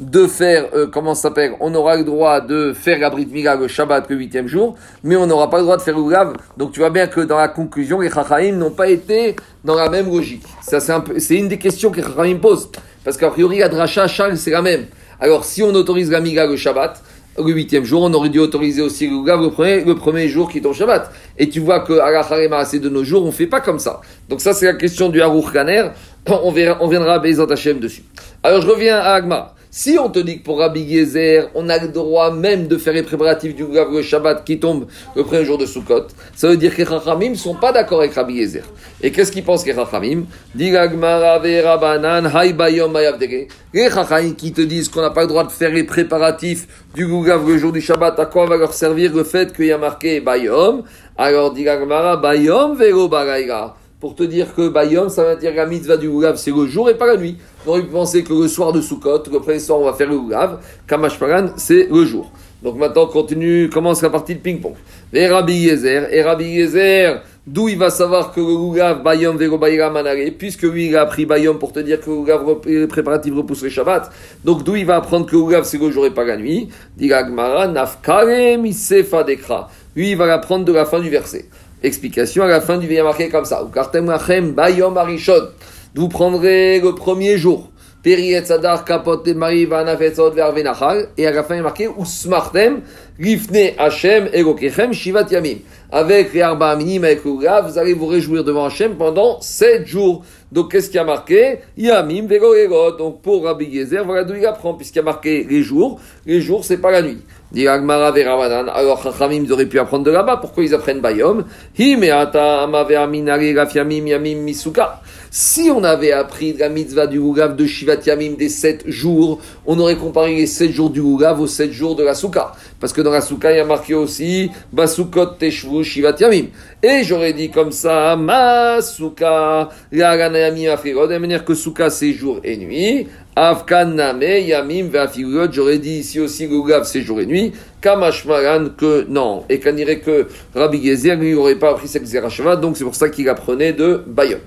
de faire, euh, comment ça s'appelle On aura le droit de faire la Brit Mila le Shabbat le huitième jour, mais on n'aura pas le droit de faire le Lulav. Donc tu vois bien que dans la conclusion, les Chachaim n'ont pas été dans la même logique. Ça, c'est, c'est une des questions que les Chachaim posent. Parce qu'a priori, la Dracha, Charles, c'est la même. Alors si on autorise la Mila le Shabbat, le huitième jour, on aurait dû autoriser aussi le le premier, le premier jour qui tombe Shabbat. Et tu vois que à la Harema, de nos jours, on fait pas comme ça. Donc ça, c'est la question du Haruch Kaner. On, verra, on viendra à Bezat Hashem dessus. Alors je reviens à Agma. Si on te dit que pour Rabbi Gezer, on a le droit même de faire les préparatifs du le Shabbat qui tombe le premier jour de Sukkot, ça veut dire que les Chachamim ne sont pas d'accord avec Rabbi Gezer. Et qu'est-ce qu'ils pensent les Chachamim? Les Chachamim qui te disent qu'on n'a pas le droit de faire les préparatifs du Gougav le jour du Shabbat, à quoi va leur servir le fait qu'il y a marqué Bayom? Alors dit Bayom vero pour te dire que Bayom, ça veut dire la mitzvah du Goulav, c'est le jour et pas la nuit. On aurait pu penser que le soir de Sukkot, le premier soir, on va faire le Goulav. Kamash Pagan, c'est le jour. Donc maintenant, continue, commence la partie de ping-pong. Et Yezer, et Rabbi Yezer, d'où il va savoir que le Bayom, Vero Bayram, Manare, puisque lui, il a appris Bayom pour te dire que le Goulav, les préparatifs repoussent Shabbat. Donc d'où il va apprendre que le c'est le jour et pas la nuit. Dit Gmara, Nafkare, Misefa Dekra. Lui, il va l'apprendre de la fin du verset. Explication à la fin du verset marqué comme ça. Vous prendrez le premier jour. Et à la fin il est marqué shivat yamim. Avec les arba minim avec vous allez vous réjouir devant Hashem pendant sept jours. Donc qu'est-ce qui a marqué? Yamim vegoregot. Donc pour Rabbi Gezer, voilà d'où il apprend puisqu'il y a marqué les jours. Les jours c'est pas la nuit. Dit Alors, Chachamim, ils auraient pu apprendre de là-bas. Pourquoi ils apprennent Bayom Si on avait appris la mitzvah du Lugav de Shivat Yamim des 7 jours, on aurait comparé les 7 jours du Lugav aux 7 jours de la Souka. Parce que dans la Souka, il y a marqué aussi Basukot Teshvu Shivat Yamim. Et j'aurais dit comme ça, Ma Souka, la de manière que Souka c'est jour et nuit. Afkan Yamim J'aurais dit ici aussi Lugav c'est jour et nuit. Kamashmaran que non. Et qu'on dirait que Rabbi Gezer lui n'aurait pas appris cette Zerachava, donc c'est pour ça qu'il apprenait de Bayom.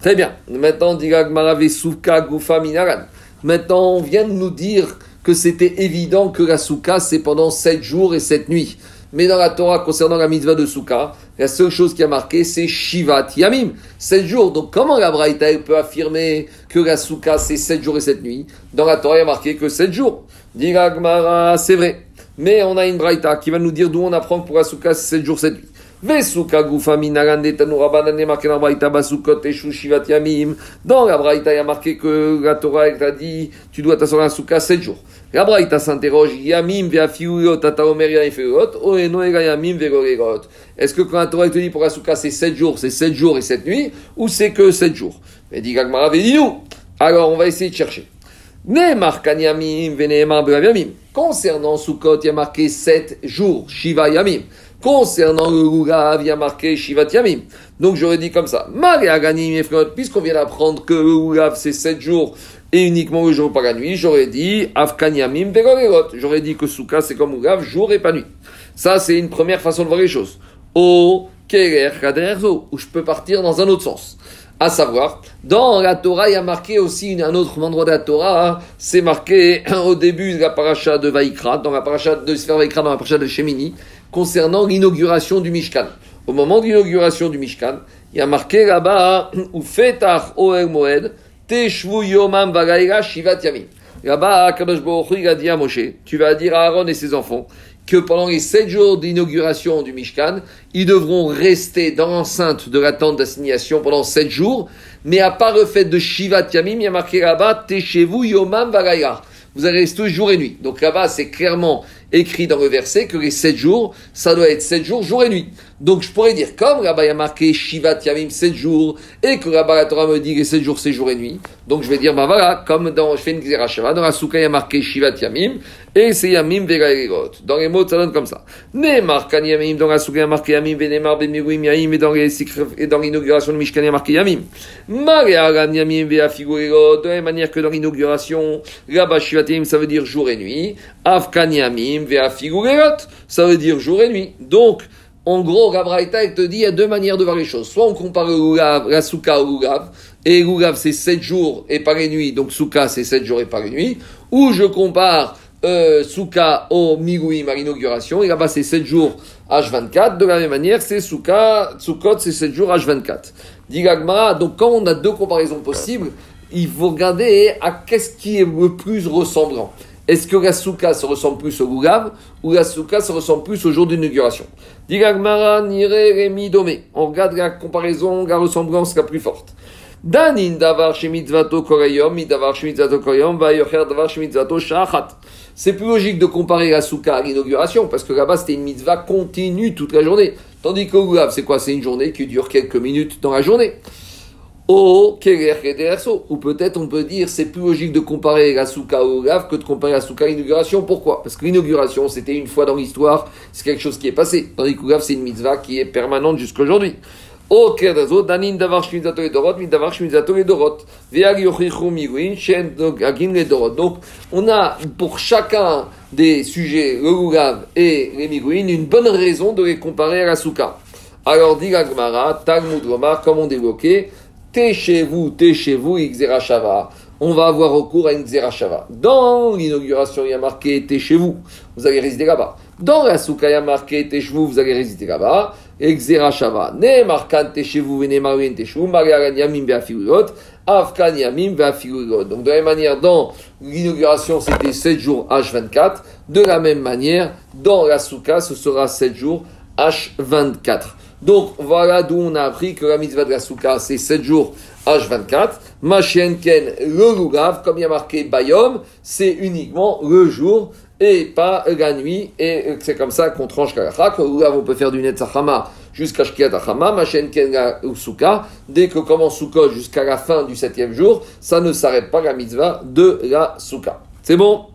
Très bien. Maintenant, Gufa Minaran. Maintenant, on vient de nous dire que c'était évident que la Souka c'est pendant 7 jours et 7 nuits. Mais dans la Torah, concernant la mitzvah de Souka, la seule chose qui a marqué, c'est Shivat Yamim, 7 jours. Donc comment la Braïta peut affirmer que la Souka, c'est 7 jours et 7 nuits? Dans la Torah, il y a marqué que 7 jours. Dit c'est vrai. Mais on a une Braïta qui va nous dire d'où on apprend que pour la Souka, c'est 7 jours, 7 nuits. Dans la Braïta, il y a marqué que la Torah, elle t'a dit, tu dois t'asseoir à la Souka 7 jours. La Braïta s'interroge, Yamim yamim. Est-ce que quand la Torah te dit pour la souka c'est 7 jours, c'est 7 jours et 7 nuits, ou c'est que 7 jours? Mais dit Gagmara, dis-nous. Alors on va essayer de chercher. Concernant Sukkot, il y a marqué 7 jours, Shiva yamim. Concernant le il y a marqué Shivat Yamim. Donc j'aurais dit comme ça. Puisqu'on vient d'apprendre que le c'est 7 jours et uniquement le jour, pas la nuit, j'aurais dit Afkanyamim J'aurais dit que Souka, c'est comme Ougav, jour et pas nuit. Ça, c'est une première façon de voir les choses. O Kerer où je peux partir dans un autre sens. À savoir, dans la Torah, il y a marqué aussi un autre endroit de la Torah, hein. c'est marqué au début de la paracha de Vaikra, dans la paracha de Sfer Vaikra, dans la paracha de Shemini, concernant l'inauguration du Mishkan. Au moment de l'inauguration du Mishkan, il y a marqué là-bas, ou Fetach Oel Moed, Teshvu Yomam Vagaïra Shivat Yamim. Là-bas, Kadosh il a dit à Moshe, tu vas dire à Aaron et ses enfants, que pendant les sept jours d'inauguration du Mishkan, ils devront rester dans l'enceinte de la tente d'assignation pendant sept jours, mais à part le fait de Shivat Yamim, il y a marqué là-bas, Yomam Vagaïra. Vous allez rester jour et nuit. Donc là-bas, c'est clairement écrit dans le verset que les sept jours, ça doit être sept jours, jour et nuit. Donc je pourrais dire, comme y a marqué Shivat Yamim 7 jours, et que là-bas la Torah me dit que 7 jours c'est jour et nuit, donc je vais dire, bah voilà, comme dans, je fais une Gzerashava, dans la Souka il y a marqué Shivat Yamim, et c'est Yamim Vegaïgot. Dans les mots, ça donne comme ça. Neymar Kan Yamim, dans la Souka il y a marqué Yamim, Venemar Bemirim Yamim, et dans les et dans l'inauguration de Mishkan il y a marqué Yamim. Mariagan Yamim Veafigurigot, de la même manière que dans l'inauguration, là-bas Shivat Yamim ça veut dire jour et nuit, ça veut dire jour et nuit. Donc, En gros, Gabraïta, te dit, il y a deux manières de voir les choses. Soit on compare le la souka au et Lugav c'est 7 jours et pas les nuits, donc souka c'est 7 jours et pas les nuits. Ou je compare euh, souka au Miguim à l'inauguration, et là-bas c'est 7 jours H24. De la même manière, c'est souka, soukot c'est 7 jours H24. Digagma, donc quand on a deux comparaisons possibles, il faut regarder à qu'est-ce qui est le plus ressemblant. Est-ce que la souka se ressemble plus au Lugav ou la se ressemble plus au jour d'inauguration? On regarde la comparaison, la ressemblance la plus forte. Danin davar davar. C'est plus logique de comparer la souka à l'inauguration, parce que là-bas c'était une mitzvah continue toute la journée. Tandis que Lugav, c'est quoi? C'est une journée qui dure quelques minutes dans la journée. Ou peut-être on peut dire c'est plus logique de comparer la souka au Gav que de comparer la souka à l'inauguration. Pourquoi? Parce que l'inauguration c'était une fois dans l'histoire, c'est quelque chose qui est passé. Tandis que c'est une mitzvah qui est permanente jusqu'aujourd'hui. Donc on a pour chacun des sujets, le Lugav et les Miguin, une bonne raison de les comparer à la souka. Alors dit la Gemara, Talmud comme on T'es chez vous, t'es chez vous, Shava. On va avoir recours à une Shava. Dans l'inauguration, il y a marqué T'es chez vous, vous allez résider là-bas. Dans la souka, il y a marqué T'es chez vous, vous allez résider là-bas. Shava. Ne marquant T'es chez vous, vene marin T'es chez vous, Yamim Afkan Yamim. Donc de la même manière, dans l'inauguration, c'était 7 jours H24. De la même manière, dans la souka, ce sera 7 jours H24. Donc voilà d'où on a appris que la mitzvah de la souka, c'est 7 jours H24. Machenken, le lugav, comme il y a marqué Bayom, c'est uniquement le jour et pas la nuit. Et c'est comme ça qu'on tranche la Le lugav, on peut faire du netzachama jusqu'à Shkiat Achama. Machenken, la souka, dès que commence Soukot jusqu'à la fin du septième jour, ça ne s'arrête pas la mitzvah de la souka. C'est bon?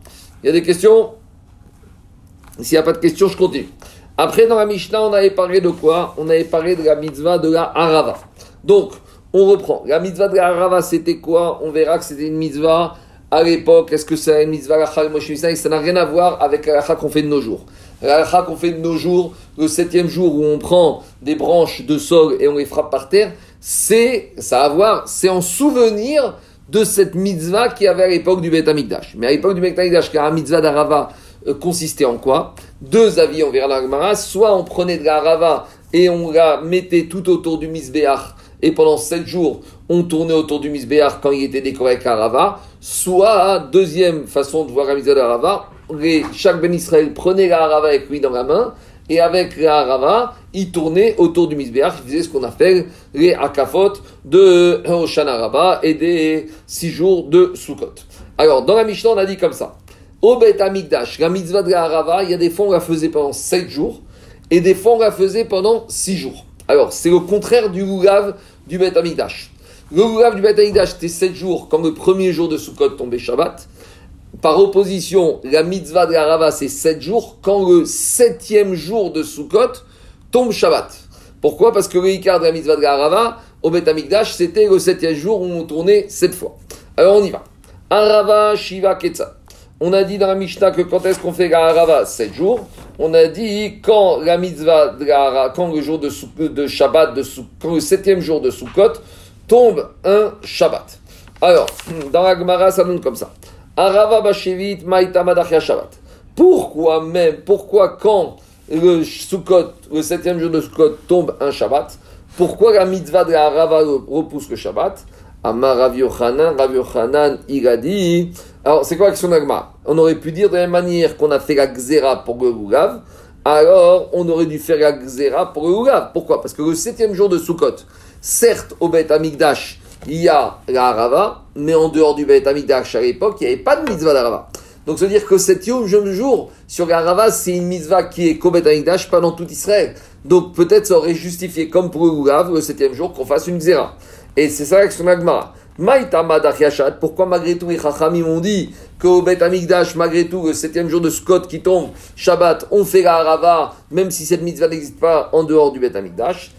Il y a des questions? S'il n'y a pas de questions, je continue. Après, dans la Mishnah, on avait parlé de quoi? On avait parlé de la mitzvah de la Harava. Donc, on reprend. La mitzvah de la Harava, c'était quoi? On verra que c'était une mitzvah à l'époque. Est-ce que c'est une mitzvah la Ça n'a rien à voir avec la qu'on fait de nos jours. La qu'on fait de nos jours, le septième jour où on prend des branches de sol et on les frappe par terre, c'est, ça a à voir, c'est en souvenir de cette mitzvah qui avait à l'époque du Beth Amikdash. Mais à l'époque du Beth Amikdash, car la mitzvah d'Arava, consistait en quoi? Deux avis, on verra la Soit on prenait de la rava et on la mettait tout autour du misbéach et pendant sept jours, on tournait autour du misbéach quand il était décoré avec la rava. Soit, deuxième façon de voir la mise de rava, chaque Ben Israël prenait la rava avec lui dans la main et avec la rava, il tournait autour du misbéach, il faisait ce qu'on appelle les akafot de Hoshana et des six jours de Sukkot. Alors, dans la Mishnah, on a dit comme ça. Au Bet Amigdash, la mitzvah de la Harava, il y a des fois on la faisait pendant 7 jours et des fois on la faisait pendant 6 jours. Alors, c'est le contraire du Lulav du Bet Amigdash. Le Lulav du Bet Amigdash, c'était 7 jours quand le premier jour de Sukkot tombait Shabbat. Par opposition, la mitzvah de la Harava, c'est 7 jours quand le septième jour de Sukkot tombe Shabbat. Pourquoi? Parce que le Icar de la mitzvah de la Harava, au Bet Amigdash, c'était le septième jour où on tournait 7 fois. Alors on y va. Arava Shiva Ketsa. On a dit dans la Mishnah que quand est-ce qu'on fait la Harava? 7 jours. On a dit quand la mitzvah de la quand le jour de, de Shabbat, de, quand le septième jour de Sukkot tombe un Shabbat. Alors, dans la Gemara, ça donne comme ça. Arava Bashevit Maïta Shabbat. Pourquoi même, pourquoi quand le Sukkot, le septième jour de Sukkot tombe un Shabbat, pourquoi la mitzvah de la Harava repousse le Shabbat? Amar Rav Yochanan, Rav Yochanan, il a dit. Alors, c'est quoi l'action d'Agma On aurait pu dire de la même manière qu'on a fait la Xéra pour le alors on aurait dû faire la Xéra pour le. Pourquoi? Parce que le septième jour de Sukkot, certes, au Beth Amigdash, il y a la Harava, mais en dehors du Beth Amigdash à l'époque, il n'y avait pas de mitzvah d'Arava. Donc, veut dire que cet jeune jour, sur la Harava, c'est une mitzvah qui est qu'au Beth Amigdash, pas dans tout Israël. Donc, peut-être ça aurait justifié, comme pour le le septième jour, qu'on fasse une Xéra. Et c'est ça son Agmara. Pourquoi malgré tout les Chachamim ont dit qu'au Bet Amigdash, malgré tout, le septième jour de Scott qui tombe, Shabbat, on fait la Harava, même si cette mitzvah n'existe pas en dehors du Bet Amigdash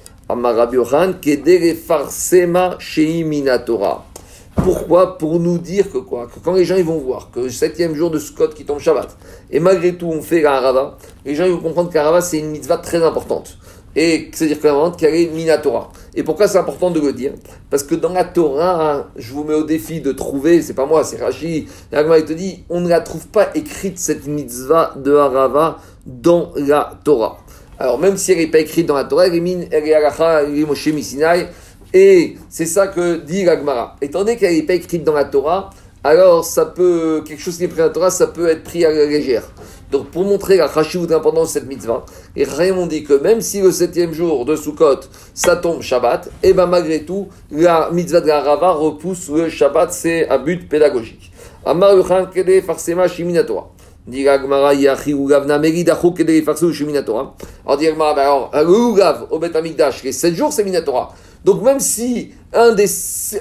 Pourquoi? Pour nous dire que quoi? Que quand les gens ils vont voir que le septième jour de Scott qui tombe Shabbat, et malgré tout on fait la Harava, les gens ils vont comprendre que la c'est une mitzvah très importante. Et c'est-à-dire qu'elle est Minatora. Et pourquoi c'est important de le dire? Parce que dans la Torah, je vous mets au défi de trouver, c'est pas moi, c'est Rashi, il te dit, on ne la trouve pas écrite cette mitzvah de Harava dans la Torah. Alors même si elle n'est pas écrite dans la Torah, elle est, min, elle est et c'est ça que dit l'Agmara. Étant donné qu'elle n'est pas écrite dans la Torah, alors ça peut, quelque chose qui est pris dans la Torah, ça peut être pris à la légère. Donc pour montrer la chashivut l'importance de cette mitzvah, et Raymond dit que même si le septième jour de Sukkot, ça tombe Shabbat, et eh bien malgré tout, la mitzvah de la Rava repousse le Shabbat, c'est un but pédagogique. Amar kede farsema shiminatora. Dit Gmara, yachi ugavna megidachou kede farsu shiminatora. Alors dit Gmara, ben alors, le ugav au Bet Amikdash, les sept jours c'est minatora. Donc même si un des,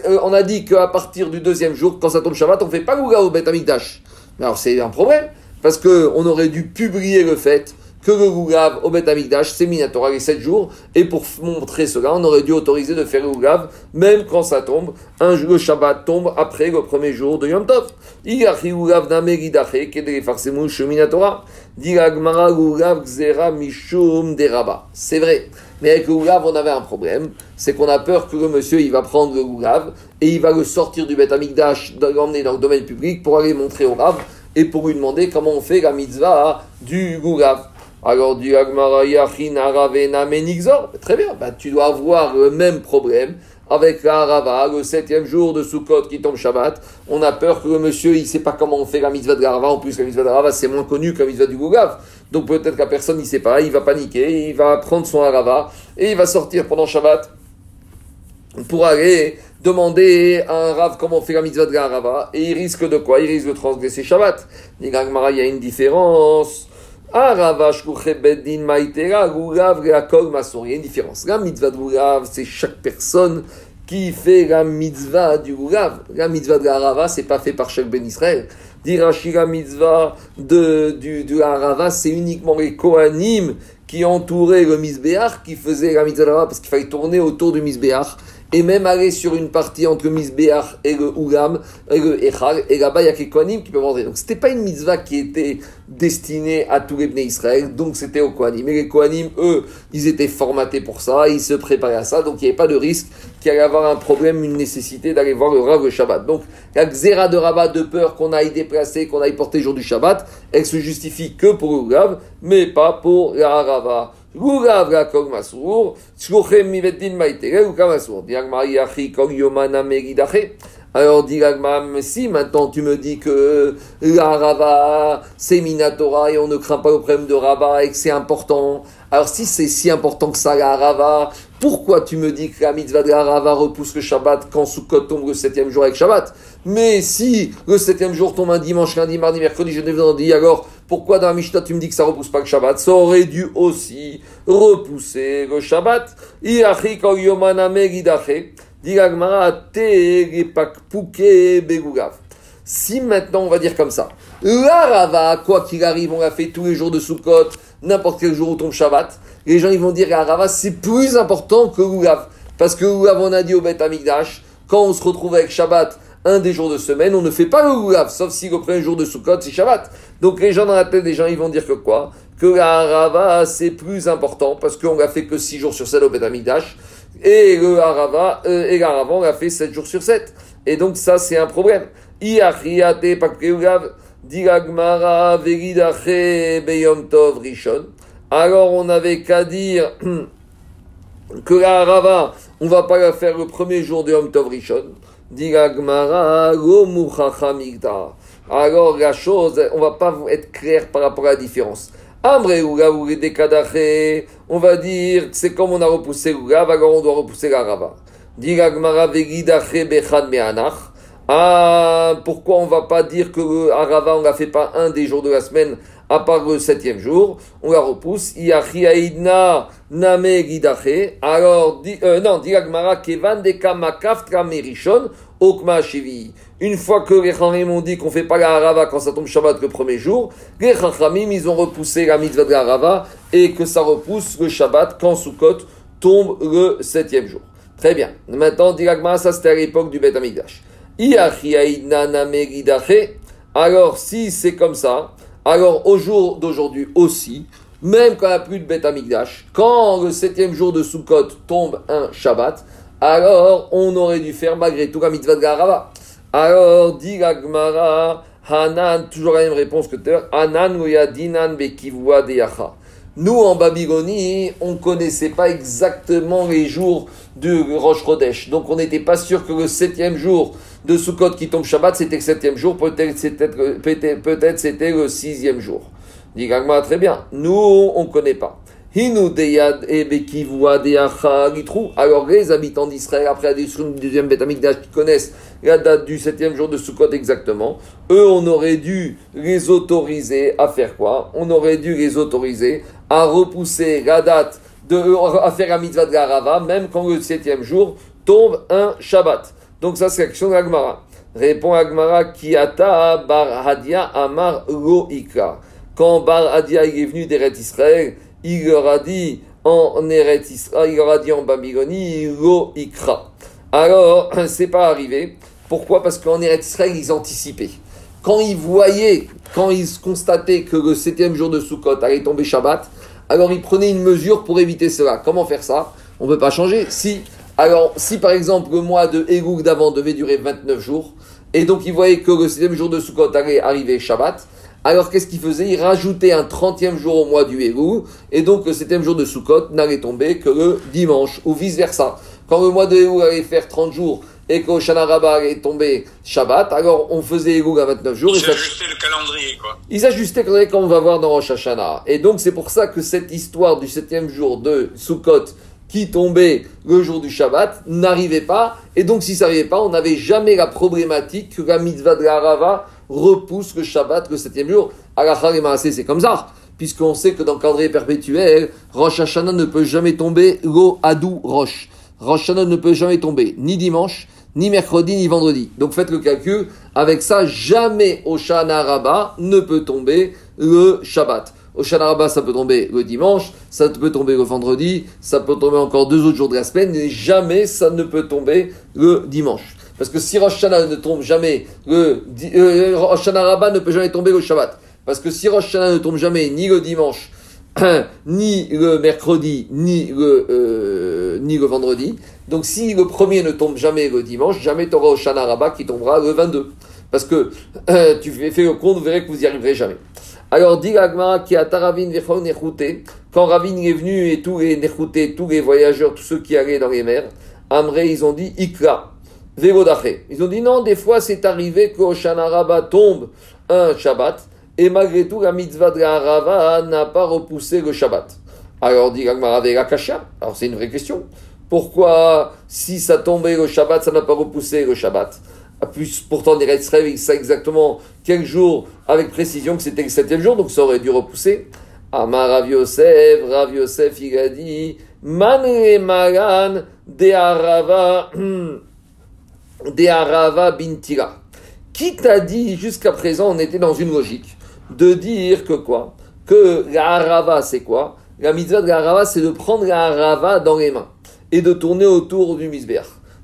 euh, on a dit qu'à partir du deuxième jour, quand ça tombe Shabbat, on ne fait pas le ugav au Bet. Alors c'est un problème. Parce qu'on aurait dû publier le fait que le Gougav au Bet Amikdash, c'est Minatora les 7 jours, et pour montrer cela, on aurait dû autoriser de faire le Gougav, même quand ça tombe, un jour, le Shabbat tombe après le premier jour de Yom Tov. C'est vrai. Mais avec le Gougav, on avait un problème, c'est qu'on a peur que le monsieur, il va prendre le Gougav, et il va le sortir du Bet Amikdash, l'emmener dans le domaine public pour aller montrer au Rav, et pour lui demander comment on fait la mitzvah du Gourav. Alors, du Agmara Aravena Menixor, très bien, bah, tu dois avoir le même problème avec la Harava, le septième jour de Sukkot qui tombe Shabbat. On a peur que le monsieur, il ne sait pas comment on fait la mitzvah de la En plus, la mitzvah de la c'est moins connu que la mitzvah du Gougav. Donc peut-être que la personne, il ne sait pas, il va paniquer, il va prendre son Harava et il va sortir pendant Shabbat pour aller demander à un Rav comment on fait la mitzvah de la et il risque de quoi? Il risque de transgresser Shabbat. Il y a une différence. Il y a une différence. La mitzvah de Gurav, c'est chaque personne qui fait la mitzvah du Gurav. La mitzvah de la c'est pas fait par chaque Ben Israël. Dirachi, la mitzvah de, du, la c'est uniquement les Kohanim qui entouraient le Misbéach, qui faisaient la mitzvah de parce qu'il fallait tourner autour du Misbéach et même aller sur une partie entre et le Ougam, et le Echal, et là-bas il y a quelques qui peuvent rentrer. Donc c'était pas une mitzvah qui était destinée à tous les Bnei Israël, donc c'était aux Kohanim. Mais les Kohanim, eux, ils étaient formatés pour ça, ils se préparaient à ça, donc il n'y avait pas de risque qu'il allait avoir un problème, une nécessité d'aller voir le Rav le Shabbat. Donc la Xéra de Rabat de peur qu'on aille déplacer, qu'on aille porter le jour du Shabbat, elle se justifie que pour le Ougam, mais pas pour la Rava. Alors, Diagma, si maintenant tu me dis que la Rava, c'est Minatora et on ne craint pas le problème de Rava et que c'est important. Alors, si c'est si important que ça, la Rava, pourquoi tu me dis que la mitzvah de la Rava repousse le Shabbat quand Sukkot tombe le septième jour avec Shabbat? Mais si le septième jour tombe un dimanche, lundi, mardi, mercredi, jeudi, vendredi, alors pourquoi dans la Mishnah tu me dis que ça repousse pas le Shabbat? Ça aurait dû aussi repousser le Shabbat. Si maintenant on va dire comme ça, la Rava, quoi qu'il arrive, on l'a fait tous les jours de Sukkot, n'importe quel jour où tombe Shabbat, les gens ils vont dire la Rava c'est plus important que Lulav. Parce que Lulav on a dit au Beth Amikdash, quand on se retrouve avec Shabbat, un des jours de semaine, on ne fait pas le Lulav, sauf si le premier jour de Sukkot c'est Shabbat. Donc les gens dans la tête des gens ils vont dire que quoi? Que la Rava c'est plus important parce qu'on l'a fait que 6 jours sur 7 au Beth Amikdash. Et le Harava, euh, et on l'a fait 7 jours sur 7. Et donc ça c'est un problème. Pakpeugav. Diragmara Beyom Tov Rishon. Alors on n'avait qu'à dire que la Rava, on va pas la faire le premier jour de Yom Tov Rishon. Diragmara Alors la chose, on va pas être clair par rapport à la différence. Amre on va dire c'est comme on a repoussé Ugav, alors on doit repousser la Rava. Ah, pourquoi on va pas dire que Arava, on ne fait pas un des jours de la semaine, à part le septième jour, on la repousse. Alors, euh, non, dit kevan de okma shivi. Une fois que les Chachamim ont dit qu'on fait pas la Arava quand ça tombe Shabbat le premier jour, les Chachamim, ils ont repoussé la mitzvah de la Arava et que ça repousse le Shabbat quand Sukkot tombe le septième jour. Très bien. Maintenant, dit ça c'était à l'époque du Beth Amikdash. Alors, si c'est comme ça, alors au jour d'aujourd'hui aussi, même quand il n'y a plus de bête amigdash, quand le septième jour de Sukkot tombe un Shabbat, alors on aurait dû faire malgré tout la mitzvah de Garava. Alors, dit Hanan, toujours la même réponse que tu Hanan dinan bekivua deyacha. Nous, en Babylonie, on ne connaissait pas exactement les jours du Rosh Chodesh. Donc, on n'était pas sûr que le septième jour de Sukkot qui tombe Shabbat, c'était le septième jour. Peut-être c'était peut c'était le sixième jour. Dit très bien. Nous, on ne connaît pas. Alors les habitants d'Israël, après la destruction du deuxième Beth qui connaissent la date du septième jour de Sukkot exactement, eux on aurait dû les autoriser à faire quoi? On aurait dû les autoriser à repousser la date de à faire la mitzvah de Garava, même quand le septième jour tombe un Shabbat. Donc ça c'est l'action de l'Agmara. Répond Agmara Kiata Bar Hadia Amar Lo Quand Bar Hadia est venu d'Eret Israël, il leur a dit en Eretz Israël, il leur a dit en Babylonie, Lo Ikra. Alors, c'est pas arrivé. Pourquoi? Parce qu'en Eretz Israël, ils anticipaient. Quand ils voyaient, quand ils constataient que le septième jour de Sukkot allait tomber Shabbat, alors ils prenaient une mesure pour éviter cela. Comment faire ça? On ne peut pas changer. Si, alors, si par exemple le mois de Egouk d'avant devait durer 29 jours, et donc ils voyaient que le septième jour de Sukkot allait arriver Shabbat, alors qu'est-ce qu'il faisait? Il rajoutait un 30e jour au mois du Elul, et donc le 7e jour de Sukkot n'allait tomber que le dimanche, ou vice-versa. Quand le mois de Elul allait faire 30 jours, et qu'au Shana allait tomber Shabbat, alors on faisait Elul à 29 jours. Ils ajustaient le calendrier, quoi. Ils ajustaient le calendrier comme on va voir dans Rosh Hashanah. Et donc c'est pour ça que cette histoire du 7e jour de Sukkot, qui tombait le jour du Shabbat n'arrivait pas. Et donc, si ça n'arrivait pas, on n'avait jamais la problématique que la mitzvah de la Rava repousse le Shabbat le septième jour. À la c'est comme ça. Puisqu'on sait que dans le calendrier perpétuel, Rosh Hashanah ne peut jamais tomber lo adou Rosh. Rosh Hashanah ne peut jamais tomber ni dimanche, ni mercredi, ni vendredi. Donc faites le calcul. Avec ça, jamais Oshana Rabba ne peut tomber le Shabbat. Au Rabba, ça peut tomber le dimanche, ça peut tomber le vendredi, ça peut tomber encore deux autres jours de la semaine, mais jamais ça ne peut tomber le dimanche. Parce que si Rosh ne tombe jamais, le, euh, ne peut jamais tomber le Shabbat. Parce que si Rosh ne tombe jamais ni le dimanche, ni le mercredi, ni le, euh, ni le vendredi, donc si le premier ne tombe jamais le dimanche, jamais tu auras Hoshana Rabba qui tombera le 22. Parce que tu fais le compte, vous verrez que vous n'y arriverez jamais. Alors, dit Agma qui a Taravin quand Ravin est venu et tous les Nechouté, tous les voyageurs, tous ceux qui allaient dans les mers, Amré, ils ont dit Ikra. Ils ont dit non, des fois c'est arrivé qu'au Rabba tombe un Shabbat et malgré tout la mitzvah de la n'a pas repoussé le Shabbat. Alors dit la Kasha. Alors c'est une vraie question. Pourquoi si ça tombait le Shabbat, ça n'a pas repoussé le Shabbat? Ah, plus, Pourtant, les Israël, il sait exactement quel jour avec précision que c'était le septième jour, donc ça aurait dû repousser. Amar Rav Yosef, Rav Yosef, il a dit Man Magan de Arava. des Arava Bintira. Qui t'a dit jusqu'à présent, on était dans une logique de dire que quoi? Que la Arava, c'est quoi? La mitzvah de la Arava, c'est de prendre la Arava dans les mains et de tourner autour du misber.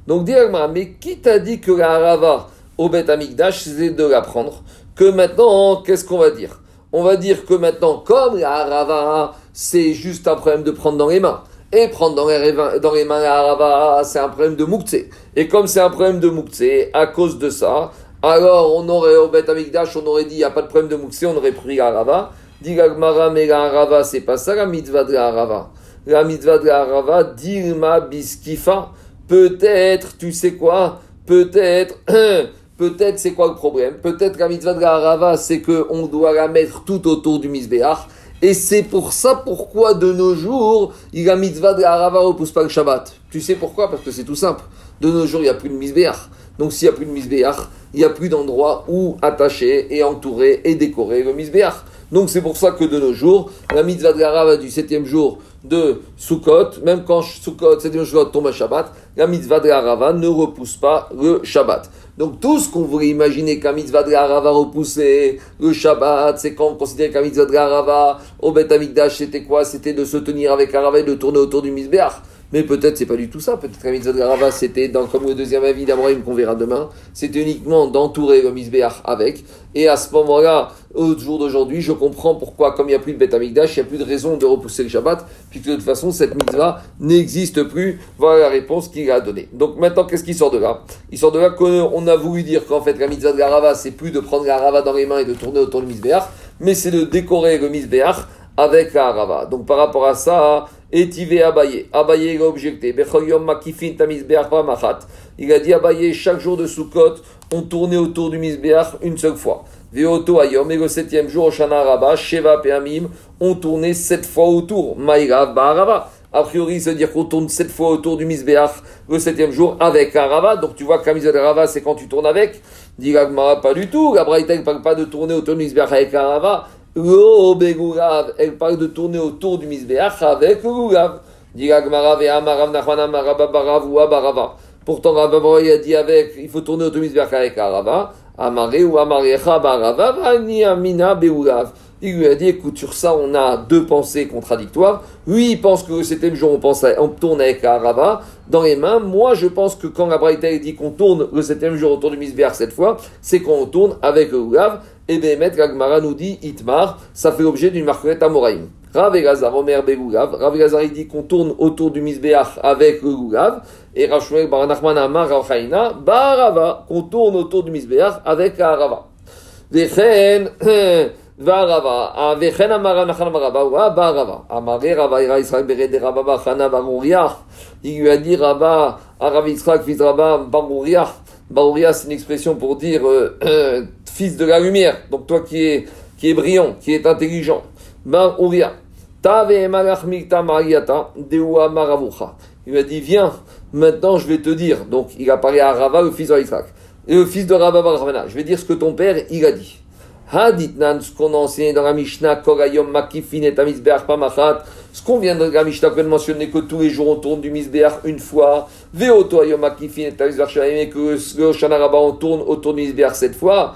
Donc, dis mais qui t'a dit que la Arava au Bet Amikdash, c'est de la prendre? Que maintenant, qu'est-ce qu'on va dire? On va dire que maintenant, comme la Arava, c'est juste un problème de prendre dans les mains et prendre dans les, mains la Arava, c'est un problème de Moukse. Et comme c'est un problème de Moukse, à cause de ça, alors on aurait, au Bet Amikdash, on aurait dit, il n'y a pas de problème de Moukse, on aurait pris la Arava. Dit Gagmara, mais la Arava, c'est pas ça la mitzvah de la Arava. La mitzvah de la Arava, Dilma Biskifa. Peut-être, tu sais quoi Peut-être, peut-être c'est quoi le problème? Peut-être la mitzvah de la Arava, c'est qu'on doit la mettre tout autour du Misbéach. Et c'est pour ça pourquoi de nos jours, il a mitzvah de Harava repousse pas le Shabbat. Tu sais pourquoi? Parce que c'est tout simple. De nos jours, il n'y a plus de misbéach. Donc s'il n'y a plus de misbéach, il n'y a plus d'endroit où attacher et entourer et décorer le misbéach. Donc c'est pour ça que de nos jours, la mitzvah de Harava du septième jour de Sukkot, même quand Sukkot, septième jour tombe à Shabbat, la mitzvah de ne repousse pas le Shabbat. Donc tout ce qu'on voulait imaginer qu'un mitzvah de repoussait, le Shabbat, c'est quand on considérait qu'un mitzvah de au Bet Amikdash, c'était quoi? C'était de se tenir avec Harava et de tourner autour du Mizbeach. Mais peut-être c'est pas du tout ça. Peut-être que la mitzvah de Garava, c'était comme le deuxième avis d'Abraham qu'on verra demain, c'était uniquement d'entourer le misbéach avec. Et à ce moment-là, au jour d'aujourd'hui, je comprends pourquoi, comme il n'y a plus de Beth Amikdash, il n'y a plus de raison de repousser le Shabbat, puisque de toute façon, cette mitzvah n'existe plus. Voilà la réponse qu'il a donnée. Donc maintenant, qu'est-ce qui sort de là? Il sort de là qu'on a voulu dire qu'en fait, la mitzvah de Garava, c'est plus de prendre la Garava dans les mains et de tourner autour du misbéach, mais c'est de décorer le misbéach avec la Harava. Donc par rapport à ça, Etive Abaye. Abaye il a objecté. Il a dit Abaye, chaque jour de Sukkot, on tournait autour du Misbeach une seule fois. Veoto Ayom, et le septième jour, Oshana Rabba, Sheva Peamim, on tournait sept fois autour. Maïrav Ba'arava. A priori, ça veut dire qu'on tourne sept fois autour du Misbeach le septième jour avec Arava. Donc tu vois que Rava, c'est quand tu tournes avec. Dit pas du tout. La ne parle pas de tourner autour du Misbeach avec Arava elle parle de tourner autour du Misbeach avec le Gulav. Pourtant, Rabba a dit avec, il faut tourner autour du Misbeach avec Arava. Amare ou Amarecha Barava, Vani Amina Beulav. Il lui a dit, écoute, sur ça, on a deux pensées contradictoires. Lui, il pense que le septième jour, on, pense on tourne avec Arava dans les mains. Moi, je pense que quand la Braïta dit qu'on tourne le septième jour autour du Misbeach cette fois, c'est qu'on tourne avec le. Et Behemet, Gagmara nous dit Itmar, ça fait l'objet d'une marquette Amoraïm. Rav Elazar, Omer Begougav. Rav Elazar, il dit qu'on tourne autour du Misbeach avec le Gougav. Et Rav Shmuel Baranachman Amar Rav Chaina, Barava, qu'on tourne autour du Misbeach avec Arava. Vechen, Varava, Vechen Amar Nachan Marava, ou Barava. Amare Rava Ira Israël Bered Rava Bachana Barouria. Il lui a dit Rava, Arav Israël, fils. Barouria, c'est une expression pour dire euh, euh, fils de la lumière, donc toi qui es, qui est brillant, qui est intelligent. Uria, il lui a dit, viens, maintenant je vais te dire. Donc il a parlé à Rava, le fils d'Isaac. Et le fils de Rava Baravana. Je vais dire ce que ton père, il a dit. Haditnan, ce qu'on a enseigné dans la Mishnah, Korayom Makifin et ce qu'on vient de la Mishnah, qu'on mentionner que tous les jours on tourne du Misbeach une fois, Veoto Ayom Makifin et et que le Shana on tourne autour du Misbeach cette fois,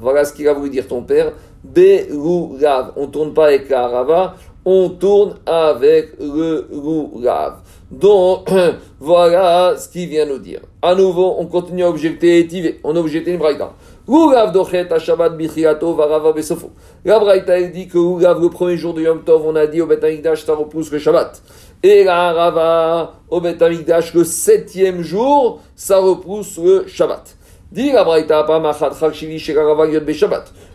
voilà ce qu'il a voulu dire ton père. Beroulav. On ne tourne pas avec Arava, on tourne avec le Roulav. Donc, voilà ce qu'il vient nous dire. À nouveau, on continue à objecter On a objecté une braïta. Roulav dochet Shabbat bichiato varava besofo. La braïta, dit que Roulav, le premier jour de Yom Tov, on a dit au Bet ça repousse le Shabbat. Et la Rava, au Bet le septième jour, ça repousse le Shabbat. Dit la Braïta,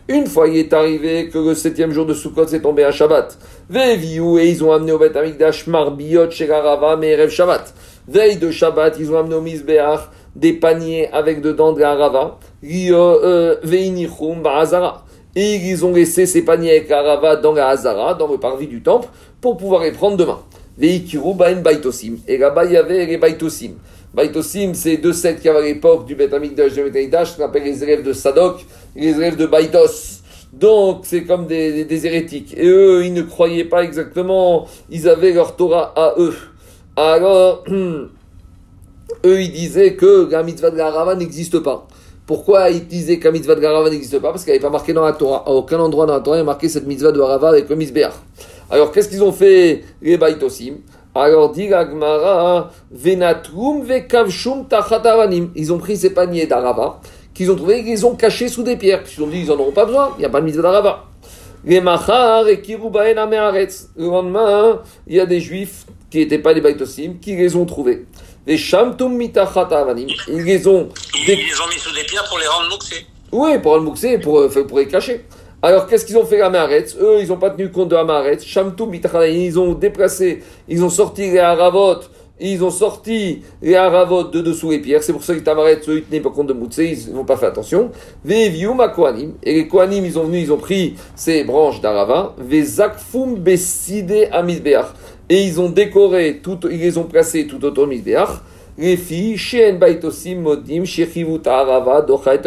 Une fois il est arrivé que le septième jour de Sukkot s'est tombé à Shabbat. Veviou, et ils ont amené au Bet Amigdash Marbiot chez Rava, mais rêve Shabbat. Veille de Shabbat, ils ont amené au Misbeach des paniers avec dedans de la Rava. Et ils ont laissé ces paniers avec la Rava dans la Hazara, dans le parvis du temple, pour pouvoir les prendre demain. Et là-bas, il y avait les Baitosim. Baitosim, c'est deux sectes qui avaient à l'époque du Beth Amikdash de Beth qu'on appelle les élèves de Sadok les élèves de Baitos. Donc, c'est comme des, des, hérétiques. Et eux, ils ne croyaient pas exactement, ils avaient leur Torah à eux. Alors, eux, ils disaient que la mitzvah de la Rava n'existe pas. Pourquoi ils disaient que la mitzvah de la Rava n'existe pas? Parce qu'elle n'est pas marquée dans la Torah. Aucun endroit dans la Torah, il a marqué cette mitzvah de Rava avec le Misbeach. Alors, qu'est-ce qu'ils ont fait, les Baitosim Alors, dit Gmara, Venatrum vekavshum tachatavanim. Ils ont pris ces paniers d'Arava, qu'ils ont trouvé, qu'ils ont cachés sous des pierres. Ils ont dit, ils n'en auront pas besoin, il n'y a pas de mise d'Arava. Les et Le lendemain, il y a des juifs qui n'étaient pas des baitosim, qui les ont trouvés. Les shamtum mitachatavanim. Ils les ont. Ils les ont mis sous des pierres pour les rendre mouxés. Oui, pour le mouxer, pour, euh, pour les cacher. Alors, qu'est-ce qu'ils ont fait à Maharetz? Eux, ils n'ont pas tenu compte de Amaretz. Shamtum ils ont déplacé, ils ont sorti les Haravot, ils ont sorti les Haravot de dessous les pierres. C'est pour ça que Amaretz, eux, ils tenaient pas compte de Moutse, ils n'ont pas fait attention. Vevium Kohanim. Et les Kohanim, ils ont venu, ils ont pris ces branches d'Arava. Vezakfum Beside Amisbeach. Et ils ont décoré, tout, ils les ont placés tout autour de Misbeach. Les filles, Baitosim Modim, Arava, Docha et.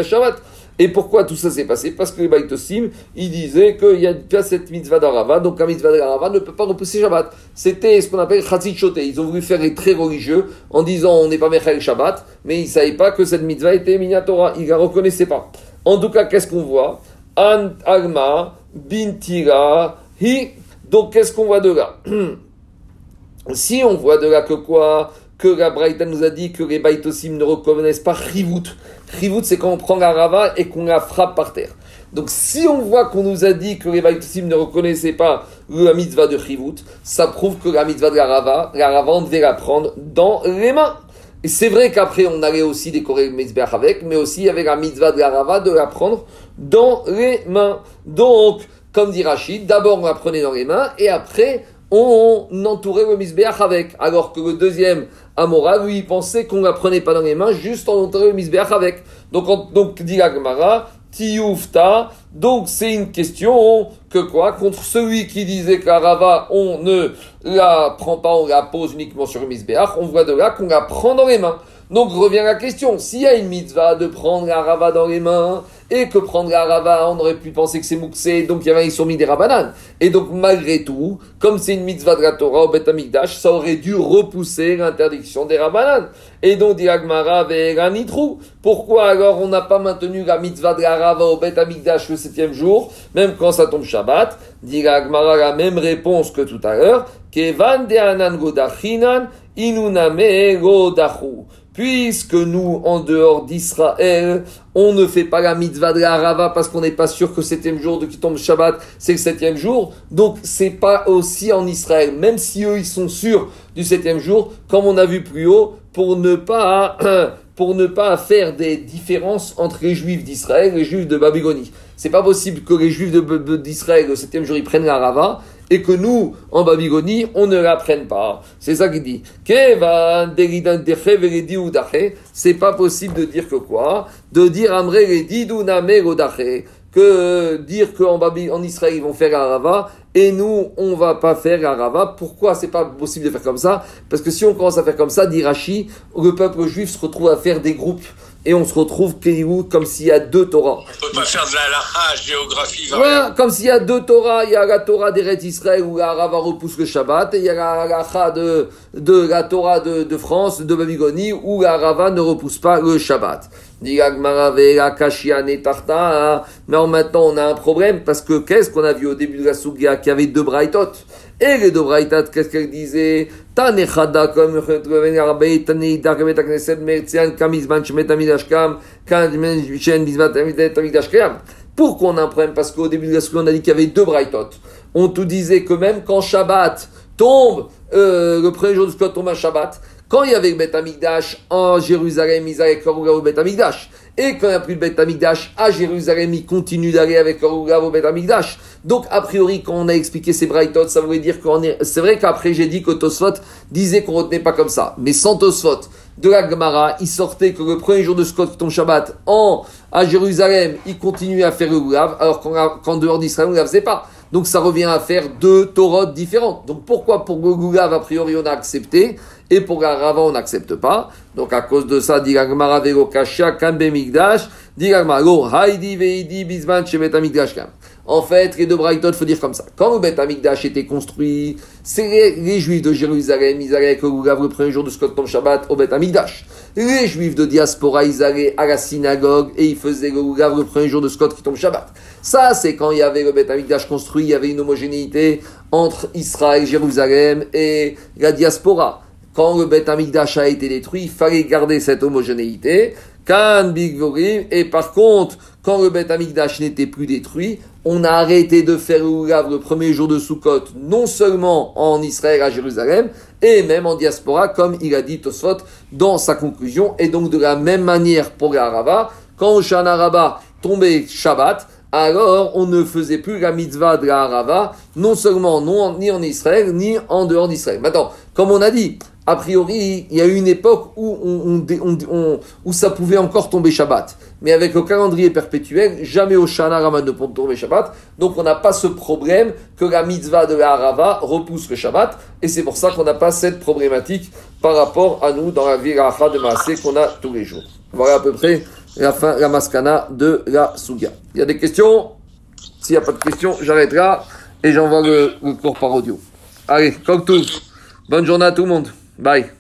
Et pourquoi tout ça s'est passé? Parce que les Baitosim, ils disaient qu'il y a pas cette mitzvah d'Arava, donc la mitzvah d'Arava ne peut pas repousser Shabbat. C'était ce qu'on appelle Chatzit. Ils ont voulu faire les très religieux en disant on n'est pas Mechel Shabbat, mais ils ne savaient pas que cette mitzvah était Minatora. Ils ne la reconnaissaient pas. En tout cas, qu'est-ce qu'on voit? An Agma, Bintira, Hi, Donc, qu'est-ce qu'on voit de là? Si on voit de là que quoi Que la Braïta nous a dit que les Baitosim ne reconnaissent pas Rivout. Rivout, c'est quand on prend la rava et qu'on la frappe par terre. Donc, si on voit qu'on nous a dit que les Baitosim ne reconnaissaient pas la mitzvah de Rivout, ça prouve que la mitzvah de la rava, la rava, on devait la prendre dans les mains. Et c'est vrai qu'après, on allait aussi décorer le mitzvah avec, mais aussi avec la mitzvah de la rava de la prendre dans les mains. Donc, comme dit Rachid, d'abord on la prenait dans les mains et après on entourait le misbéach avec. Alors que le deuxième Amora, lui, il pensait qu'on la prenait pas dans les mains, juste en entourant le misbéach avec. Donc, donc dit Agmara, Tioufta, donc c'est une question que quoi? Contre celui qui disait que on ne la prend pas, on la pose uniquement sur le misbéach, on voit de là qu'on la prend dans les mains. Donc revient la question, s'il y a une mitzvah de prendre la rava dans les mains, et que prendre la rava, on aurait pu penser que c'est mouxé, donc il y avait ils sont mis des rabananes. Et donc malgré tout, comme c'est une mitzvah de la Torah au Bet ça aurait dû repousser l'interdiction des rabananes. Et donc dit Agmara nitrou. Pourquoi alors on n'a pas maintenu la mitzvah de la rava au Bet le septième jour, même quand ça tombe Shabbat? Dit Agmara la même réponse que tout à l'heure. Kevan de anan godachinan inuname godachu puisque nous, en dehors d'Israël, on ne fait pas la mitzvah de la Rava parce qu'on n'est pas sûr que le septième jour de qui tombe Shabbat, c'est le septième jour. Donc, c'est pas aussi en Israël. Même si eux, ils sont sûrs du septième jour, comme on a vu plus haut, pour ne pas, pour ne pas faire des différences entre les juifs d'Israël et les juifs de Babylonie. C'est pas possible que les juifs d'Israël, le septième jour, ils prennent la Rava et que nous, en Babylonie, on ne l'apprenne pas. C'est ça qu'il dit. C'est pas possible de dire que quoi? De dire que dire qu'en en Israël ils vont faire la rava et nous on va pas faire la rava. Pourquoi c'est pas possible de faire comme ça? Parce que si on commence à faire comme ça, dit Rashi, le peuple juif se retrouve à faire des groupes et on se retrouve comme s'il y a deux Torahs. On peut pas faire de la géographie. Voilà, comme s'il y a deux Torahs. Il y a la Torah d'Eretz Israël où la Rava repousse le Shabbat, et il y a la de, de la Torah de, de, France, de Babylonie, où la Rava ne repousse pas le Shabbat. Mais maintenant on a un problème parce que qu'est-ce qu'on a vu au début de la Sugia? Qu'il y avait deux Braithot. Et les deux Braithot, qu'est-ce qu'elles disaient pourquoi on a un problème? Parce qu'au début de la on a dit qu'il y avait deux Braithot. On te disait que même quand Shabbat tombe, euh, le premier jour du Sukkot tombe à Shabbat, quand il y avait le Bet Amigdash en Jérusalem, ils allaient au Bet Amigdash. Et quand il n'y a plus le Bet Amigdash à Jérusalem, ils continuent d'aller avec leur au Bet Amigdash. Donc, a priori, quand on a expliqué ces Brightot, ça voulait dire qu'on est. C'est vrai qu'après, j'ai dit que Tosfot disait qu'on retenait pas comme ça. Mais sans Tosfot, de la Gemara, il sortait que le premier jour de Scott ton Shabbat, en, à Jérusalem, il continuait à faire le Goulav, alors qu'en dehors d'Israël, on ne la faisait pas. Donc ça revient à faire deux Torahs différentes. Donc pourquoi pour le Goulav, a priori, on a accepté et pour la on n'accepte pas? Donc à cause de ça, dit Gagmara vego kasha kambe migdash, dit Gagmara haidi veidi bisman shemet amigdash kam. En fait, les deux braïtot, faut dire comme ça. Quand le Bet Amigdash était construit, c'est les, Juifs de Jérusalem, ils allaient avec le le premier jour de Scott Shabbat au Bet Amigdash. Les Juifs de diaspora, ils allaient à la synagogue et ils faisaient le le premier jour de Scott qui tombe Shabbat. Ça, c'est quand il y avait le Bet Amigdash construit, il y avait une homogénéité entre Israël, Jérusalem et la diaspora quand le Bet Amigdash a été détruit, il fallait garder cette homogénéité. Kan et par contre, quand le Bet Amigdash n'était plus détruit, on a arrêté de faire le le premier jour de Sukkot, non seulement en Israël, à Jérusalem, et même en diaspora, comme il a dit Tosfot dans sa conclusion. Et donc, de la même manière pour la quand Shana tombait Shabbat, alors on ne faisait plus la mitzvah de la non seulement ni en Israël, ni en dehors d'Israël. Maintenant, comme on a dit, a priori, il y a eu une époque où, ça pouvait encore tomber Shabbat. Mais avec le calendrier perpétuel, jamais au Shana Rama ne peut tomber Shabbat. Donc on n'a pas ce problème que la mitzvah de la Harava repousse le Shabbat. Et c'est pour ça qu'on n'a pas cette problématique par rapport à nous dans la vie de Maasé qu'on a tous les jours. Voilà à peu près la fin, la maskana de la Suga. Il y a des questions? S'il n'y a pas de questions, j'arrêterai et j'envoie le, le cours par audio. Allez, comme tout. Bonne journée à tout le monde. Bye.